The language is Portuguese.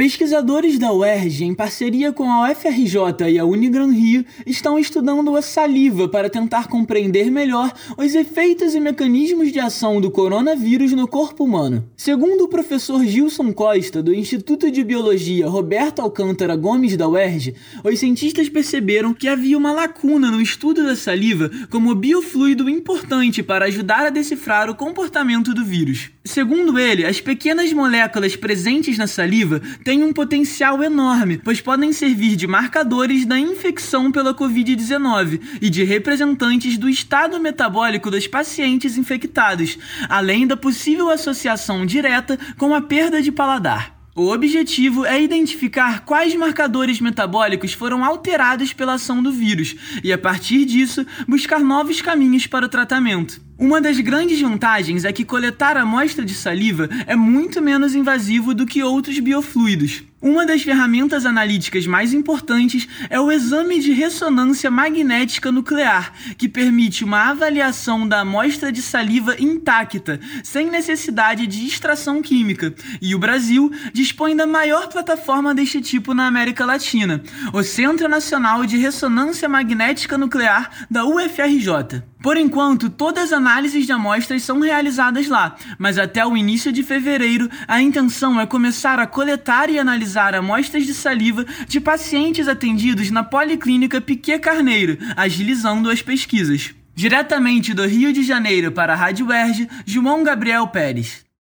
Pesquisadores da UERJ, em parceria com a UFRJ e a Unigran Rio, estão estudando a saliva para tentar compreender melhor os efeitos e mecanismos de ação do coronavírus no corpo humano. Segundo o professor Gilson Costa, do Instituto de Biologia Roberto Alcântara Gomes da UERJ, os cientistas perceberam que havia uma lacuna no estudo da saliva como biofluido importante para ajudar a decifrar o comportamento do vírus. Segundo ele, as pequenas moléculas presentes na saliva têm um potencial enorme, pois podem servir de marcadores da infecção pela Covid-19 e de representantes do estado metabólico dos pacientes infectados, além da possível associação direta com a perda de paladar. O objetivo é identificar quais marcadores metabólicos foram alterados pela ação do vírus e, a partir disso, buscar novos caminhos para o tratamento. Uma das grandes vantagens é que coletar amostra de saliva é muito menos invasivo do que outros biofluidos. Uma das ferramentas analíticas mais importantes é o exame de ressonância magnética nuclear, que permite uma avaliação da amostra de saliva intacta, sem necessidade de extração química. E o Brasil dispõe da maior plataforma deste tipo na América Latina, o Centro Nacional de Ressonância Magnética Nuclear da UFRJ. Por enquanto, todas as análises de amostras são realizadas lá, mas até o início de fevereiro a intenção é começar a coletar e analisar amostras de saliva de pacientes atendidos na Policlínica Piquet Carneiro, agilizando as pesquisas. Diretamente do Rio de Janeiro para a Rádio Erge, João Gabriel Pérez.